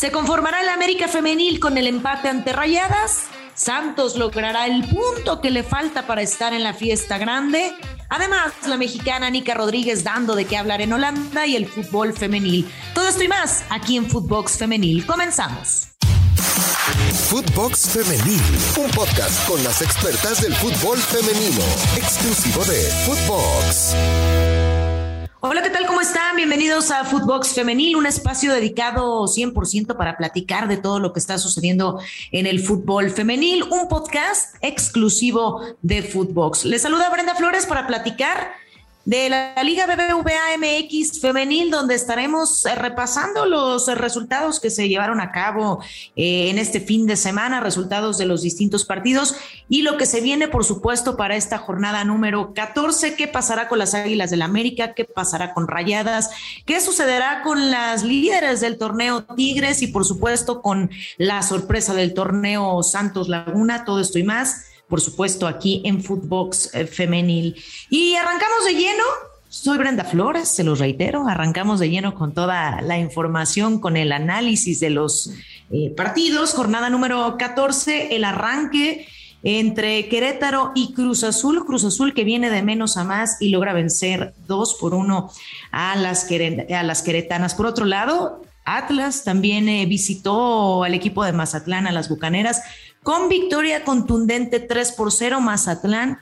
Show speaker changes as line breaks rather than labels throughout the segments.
¿Se conformará el América femenil con el empate ante Rayadas? Santos logrará el punto que le falta para estar en la fiesta grande. Además, la mexicana Nica Rodríguez dando de qué hablar en Holanda y el fútbol femenil. Todo esto y más aquí en Footbox Femenil. Comenzamos.
Footbox Femenil, un podcast con las expertas del fútbol femenino, exclusivo de Footbox.
Hola, ¿qué tal? ¿Cómo están? Bienvenidos a Footbox Femenil, un espacio dedicado 100% para platicar de todo lo que está sucediendo en el fútbol femenil, un podcast exclusivo de Footbox. Les saluda Brenda Flores para platicar de la Liga BBVA MX femenil, donde estaremos eh, repasando los resultados que se llevaron a cabo eh, en este fin de semana, resultados de los distintos partidos y lo que se viene, por supuesto, para esta jornada número 14. ¿Qué pasará con las Águilas del América? ¿Qué pasará con Rayadas? ¿Qué sucederá con las líderes del torneo Tigres y, por supuesto, con la sorpresa del torneo Santos Laguna? Todo esto y más por supuesto, aquí en Footbox eh, Femenil. Y arrancamos de lleno. Soy Brenda Flores, se los reitero, arrancamos de lleno con toda la información, con el análisis de los eh, partidos. Jornada número 14, el arranque entre Querétaro y Cruz Azul. Cruz Azul que viene de menos a más y logra vencer dos por uno a las, queretanas. Por otro lado, Atlas también eh, visitó al equipo de Mazatlán, a las Bucaneras, con victoria contundente 3 por 0 Mazatlán.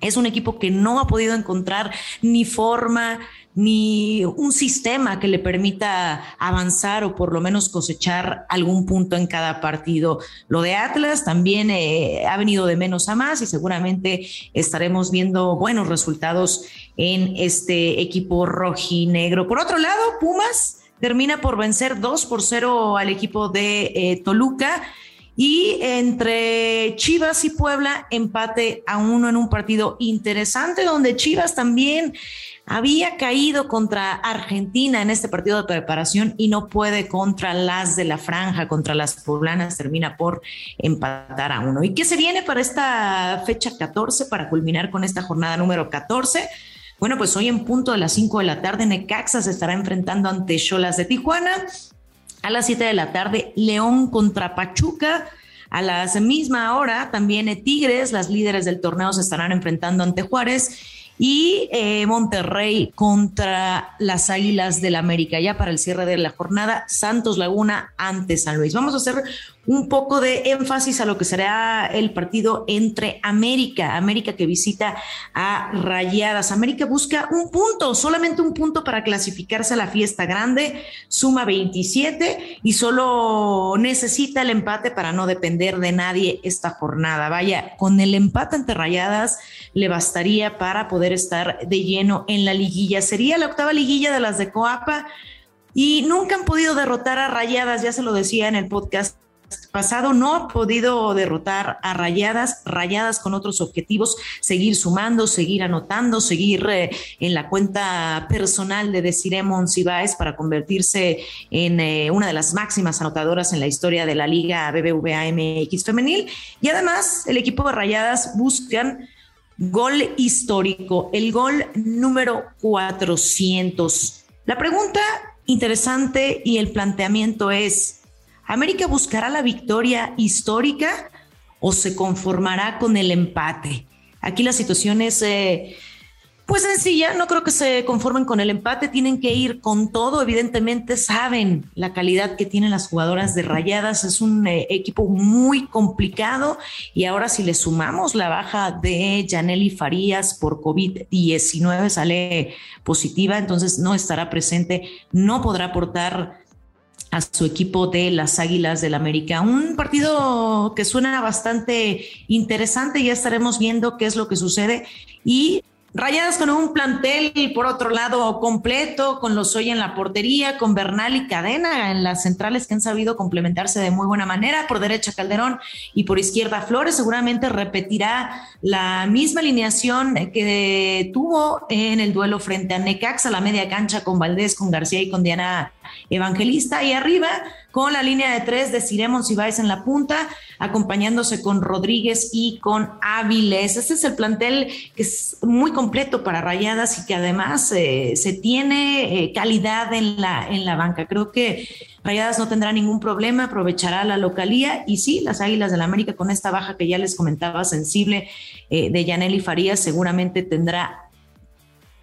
Es un equipo que no ha podido encontrar ni forma ni un sistema que le permita avanzar o por lo menos cosechar algún punto en cada partido. Lo de Atlas también eh, ha venido de menos a más y seguramente estaremos viendo buenos resultados en este equipo rojinegro. Por otro lado, Pumas termina por vencer 2 por 0 al equipo de eh, Toluca y entre Chivas y Puebla, empate a uno en un partido interesante donde Chivas también había caído contra Argentina en este partido de preparación y no puede contra las de la franja, contra las poblanas, termina por empatar a uno. ¿Y qué se viene para esta fecha 14, para culminar con esta jornada número 14? Bueno, pues hoy en punto de las 5 de la tarde, Necaxa se estará enfrentando ante Cholas de Tijuana. A las 7 de la tarde, León contra Pachuca. A la misma hora, también Tigres, las líderes del torneo, se estarán enfrentando ante Juárez y eh, Monterrey contra las Águilas del América. Ya para el cierre de la jornada, Santos Laguna ante San Luis. Vamos a hacer un poco de énfasis a lo que será el partido entre América, América que visita a Rayadas. América busca un punto, solamente un punto para clasificarse a la fiesta grande, suma 27 y solo necesita el empate para no depender de nadie esta jornada. Vaya, con el empate ante Rayadas le bastaría para poder estar de lleno en la liguilla. Sería la octava liguilla de las de Coapa y nunca han podido derrotar a Rayadas, ya se lo decía en el podcast pasado no ha podido derrotar a Rayadas, Rayadas con otros objetivos, seguir sumando, seguir anotando, seguir eh, en la cuenta personal de Desiree Monsiváis para convertirse en eh, una de las máximas anotadoras en la historia de la Liga BBVA MX femenil. Y además, el equipo de Rayadas buscan gol histórico, el gol número 400. La pregunta interesante y el planteamiento es, ¿América buscará la victoria histórica o se conformará con el empate? Aquí la situación es eh, pues sencilla, no creo que se conformen con el empate, tienen que ir con todo, evidentemente saben la calidad que tienen las jugadoras de Rayadas, es un eh, equipo muy complicado y ahora si le sumamos la baja de Janely Farías por COVID-19 sale positiva, entonces no estará presente, no podrá aportar a su equipo de las Águilas del América. Un partido que suena bastante interesante, ya estaremos viendo qué es lo que sucede y Rayadas con un plantel, por otro lado, completo, con los hoy en la portería, con Bernal y Cadena en las centrales que han sabido complementarse de muy buena manera. Por derecha Calderón y por izquierda Flores. Seguramente repetirá la misma alineación que tuvo en el duelo frente a Necaxa, la media cancha con Valdés, con García y con Diana Evangelista. Y arriba, con la línea de tres de Ciremon Cibáez en la punta, acompañándose con Rodríguez y con Áviles. Este es el plantel que es muy completo para Rayadas y que además eh, se tiene eh, calidad en la, en la banca. Creo que Rayadas no tendrá ningún problema, aprovechará la localía y sí, las Águilas del la América con esta baja que ya les comentaba sensible eh, de Yaneli Farías seguramente tendrá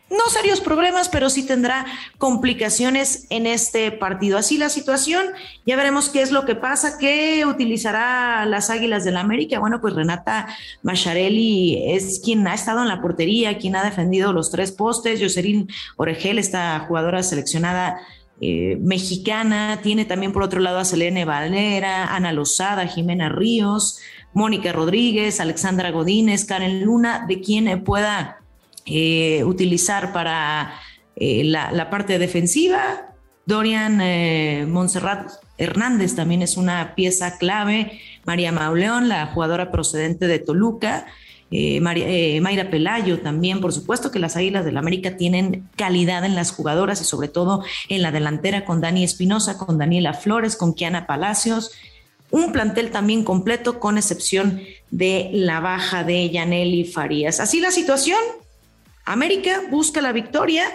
no serios problemas, pero sí tendrá complicaciones en este partido. Así la situación, ya veremos qué es lo que pasa, qué utilizará las Águilas del la América. Bueno, pues Renata Macharelli es quien ha estado en la portería, quien ha defendido los tres postes. Jocelyn Oregel, esta jugadora seleccionada eh, mexicana, tiene también por otro lado a Selene Valera, Ana Lozada, Jimena Ríos, Mónica Rodríguez, Alexandra Godínez, Karen Luna, de quien pueda eh, utilizar para eh, la, parte defensiva. Dorian eh, Montserrat Hernández también es una pieza clave. María Mauleón, la jugadora procedente de Toluca. Mayra Pelayo también, por supuesto que las Águilas del la América tienen calidad en las jugadoras y sobre todo en la delantera con Dani Espinosa, con Daniela Flores, con Kiana Palacios, un plantel también completo con excepción de la baja de Yaneli Farías. Así la situación, América busca la victoria,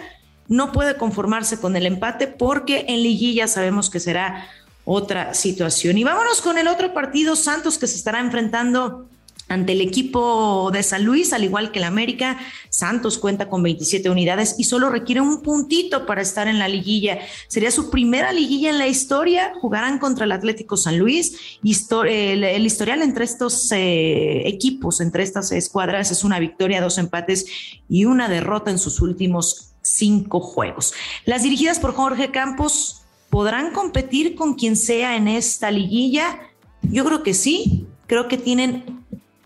no puede conformarse con el empate porque en liguilla sabemos que será otra situación. Y vámonos con el otro partido, Santos, que se estará enfrentando ante el equipo de San Luis, al igual que el América, Santos cuenta con 27 unidades y solo requiere un puntito para estar en la liguilla. Sería su primera liguilla en la historia. Jugarán contra el Atlético San Luis. el, historial entre estos eh, equipos, entre estas escuadras, es una victoria, dos empates y una derrota en sus últimos cinco juegos. Las dirigidas por Jorge Campos podrán competir con quien sea en esta liguilla. Yo creo que sí. Creo que tienen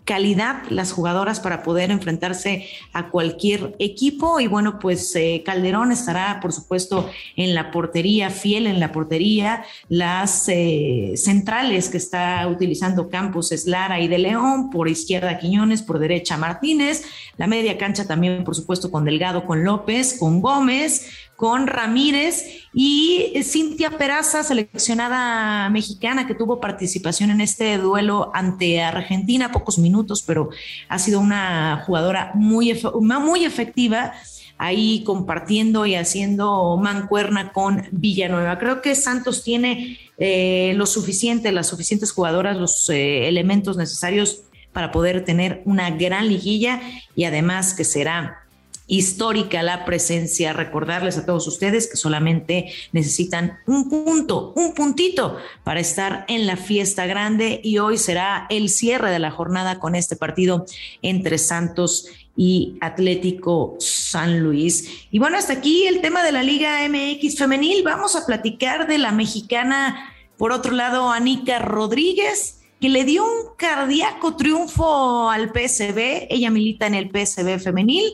calidad las jugadoras para poder enfrentarse a cualquier equipo. Y bueno, pues eh, Calderón estará, por supuesto, en la portería, fiel en la portería. Las eh, centrales que está utilizando Campos es Lara y de León, por izquierda Quiñones, por derecha Martínez. La media cancha también, por supuesto, con Delgado, con López, con Gómez con Ramírez y Cintia Peraza, seleccionada mexicana que tuvo participación en este duelo ante Argentina, pocos minutos, pero ha sido una jugadora muy, muy efectiva ahí compartiendo y haciendo mancuerna con Villanueva. Creo que Santos tiene eh, lo suficiente, las suficientes jugadoras, los eh, elementos necesarios para poder tener una gran liguilla y además que será histórica la presencia. Recordarles a todos ustedes que solamente necesitan un punto, un puntito para estar en la fiesta grande y hoy será el cierre de la jornada con este partido entre Santos y Atlético San Luis. Y bueno, hasta aquí el tema de la Liga MX femenil. Vamos a platicar de la mexicana, por otro lado, Anica Rodríguez que le dio un cardíaco triunfo al PSB. Ella milita en el PSB femenil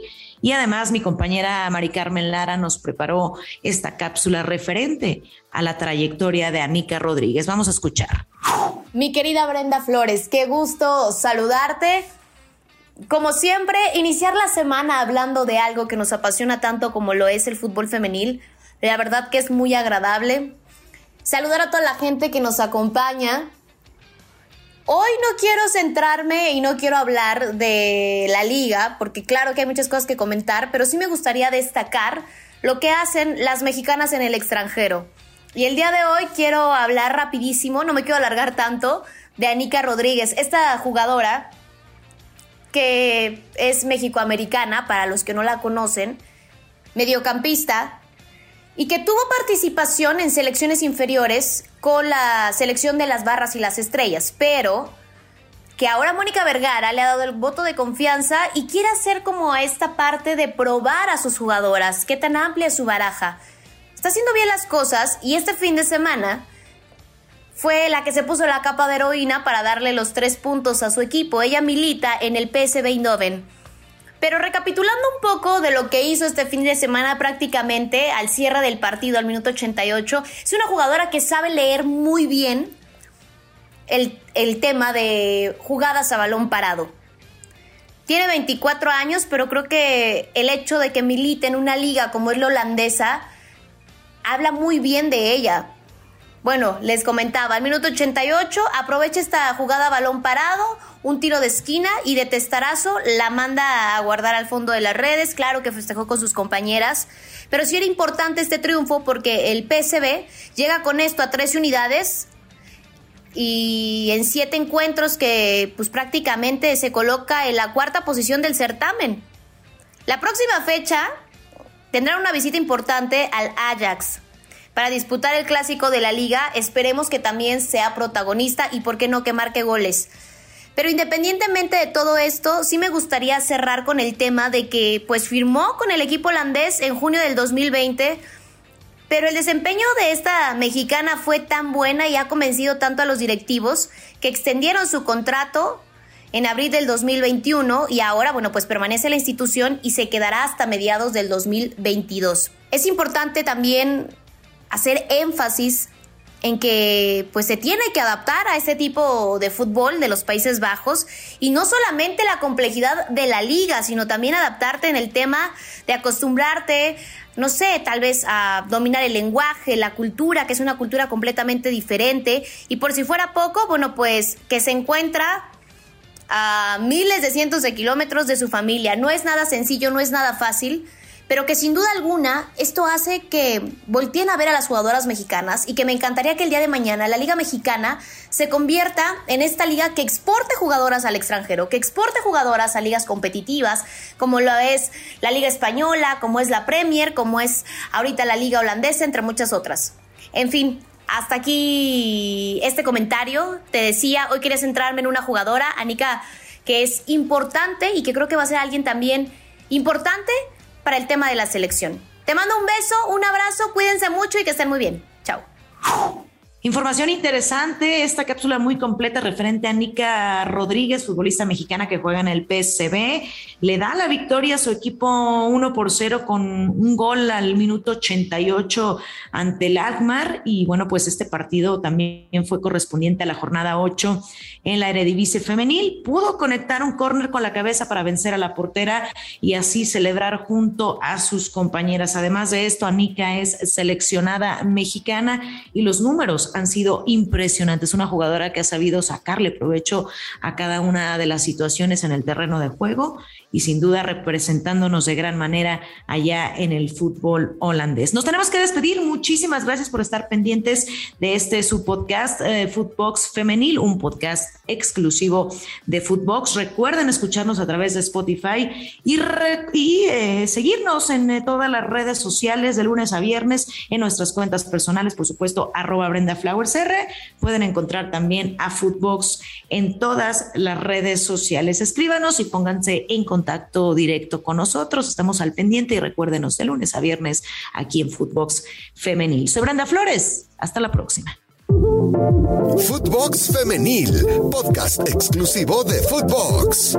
y además mi compañera Mari Carmen Lara nos preparó esta cápsula referente a la trayectoria de Anika Rodríguez. Vamos a escuchar.
Mi querida Brenda Flores, qué gusto saludarte. Como siempre, iniciar la semana hablando de algo que nos apasiona tanto como lo es el fútbol femenil. La verdad que es muy agradable. Saludar a toda la gente que nos acompaña, Hoy no quiero centrarme y no quiero hablar de la liga, porque claro que hay muchas cosas que comentar, pero sí me gustaría destacar lo que hacen las mexicanas en el extranjero. Y el día de hoy quiero hablar rapidísimo, no me quiero alargar tanto, de Anika Rodríguez, esta jugadora que es mexicoamericana, para los que no la conocen, mediocampista, y que tuvo participación en selecciones inferiores con la selección de las barras y las estrellas, pero que ahora Mónica Vergara le ha dado el voto de confianza y quiere hacer como esta parte de probar a sus jugadoras, qué tan amplia es su baraja. Está haciendo bien las cosas y este fin de semana fue la que se puso la capa de heroína para darle los tres puntos a su equipo. Ella milita en el PSV Eindhoven pero recapitulando un poco de lo que hizo este fin de semana prácticamente al cierre del partido al minuto 88, es una jugadora que sabe leer muy bien el, el tema de jugadas a balón parado. Tiene 24 años, pero creo que el hecho de que milite en una liga como es la holandesa habla muy bien de ella. Bueno, les comentaba, al minuto 88 aprovecha esta jugada balón parado, un tiro de esquina y de testarazo la manda a guardar al fondo de las redes. Claro que festejó con sus compañeras. pero sí era importante este triunfo porque el PSB llega con esto a 13 unidades y en siete encuentros que pues prácticamente se coloca en la cuarta posición del certamen. La próxima fecha tendrá una visita importante al Ajax para disputar el clásico de la liga. Esperemos que también sea protagonista y por qué no que marque goles. Pero independientemente de todo esto, sí me gustaría cerrar con el tema de que pues firmó con el equipo holandés en junio del 2020 pero el desempeño de esta mexicana fue tan buena y ha convencido tanto a los directivos que extendieron su contrato en abril del 2021 y ahora, bueno, pues permanece la institución y se quedará hasta mediados del 2022. Es importante también hacer énfasis en que pues se tiene que adaptar a este tipo de fútbol de los Países Bajos y no solamente la complejidad de la liga, sino también adaptarte en el tema de acostumbrarte no sé, tal vez a dominar el lenguaje, la cultura, que es una cultura completamente diferente. Y por si fuera poco, bueno, pues que se encuentra a miles de cientos de kilómetros de su familia. No es nada sencillo, no es nada fácil pero que sin duda alguna esto hace que volteen a ver a las jugadoras mexicanas y que me encantaría que el día de mañana la Liga Mexicana se convierta en esta liga que exporte jugadoras al extranjero, que exporte jugadoras a ligas competitivas, como lo es la Liga Española, como es la Premier, como es ahorita la Liga Holandesa, entre muchas otras. En fin, hasta aquí este comentario. Te decía, hoy quería centrarme en una jugadora, Anika, que es importante y que creo que va a ser alguien también importante para el tema de la selección. Te mando un beso, un abrazo, cuídense mucho y que estén muy bien. Chao.
Información interesante, esta cápsula muy completa referente a Nica Rodríguez, futbolista mexicana que juega en el PSB. Le da la victoria a su equipo 1 por 0 con un gol al minuto 88 ante el Agmar. Y bueno, pues este partido también fue correspondiente a la jornada 8 en la Eredivisie Femenil. Pudo conectar un córner con la cabeza para vencer a la portera y así celebrar junto a sus compañeras. Además de esto, Anika es seleccionada mexicana y los números han sido impresionantes. Una jugadora que ha sabido sacarle provecho a cada una de las situaciones en el terreno de juego y sin duda representándonos de gran manera allá en el fútbol holandés. Nos tenemos que despedir. Muchísimas gracias por estar pendientes de este su podcast eh, Footbox Femenil, un podcast exclusivo de Footbox. Recuerden escucharnos a través de Spotify y, eh, seguirnos en eh, todas las redes sociales de lunes a viernes en nuestras cuentas personales, por supuesto, arroba Brenda Flowers R. Pueden encontrar también a Footbox en todas las redes sociales. Escríbanos y pónganse en contacto directo con nosotros. Estamos al pendiente y recuérdenos de lunes a viernes aquí en Footbox Femenil. Soy Brenda Flores. Hasta la próxima.
Footbox Femenil, podcast exclusivo de Footbox.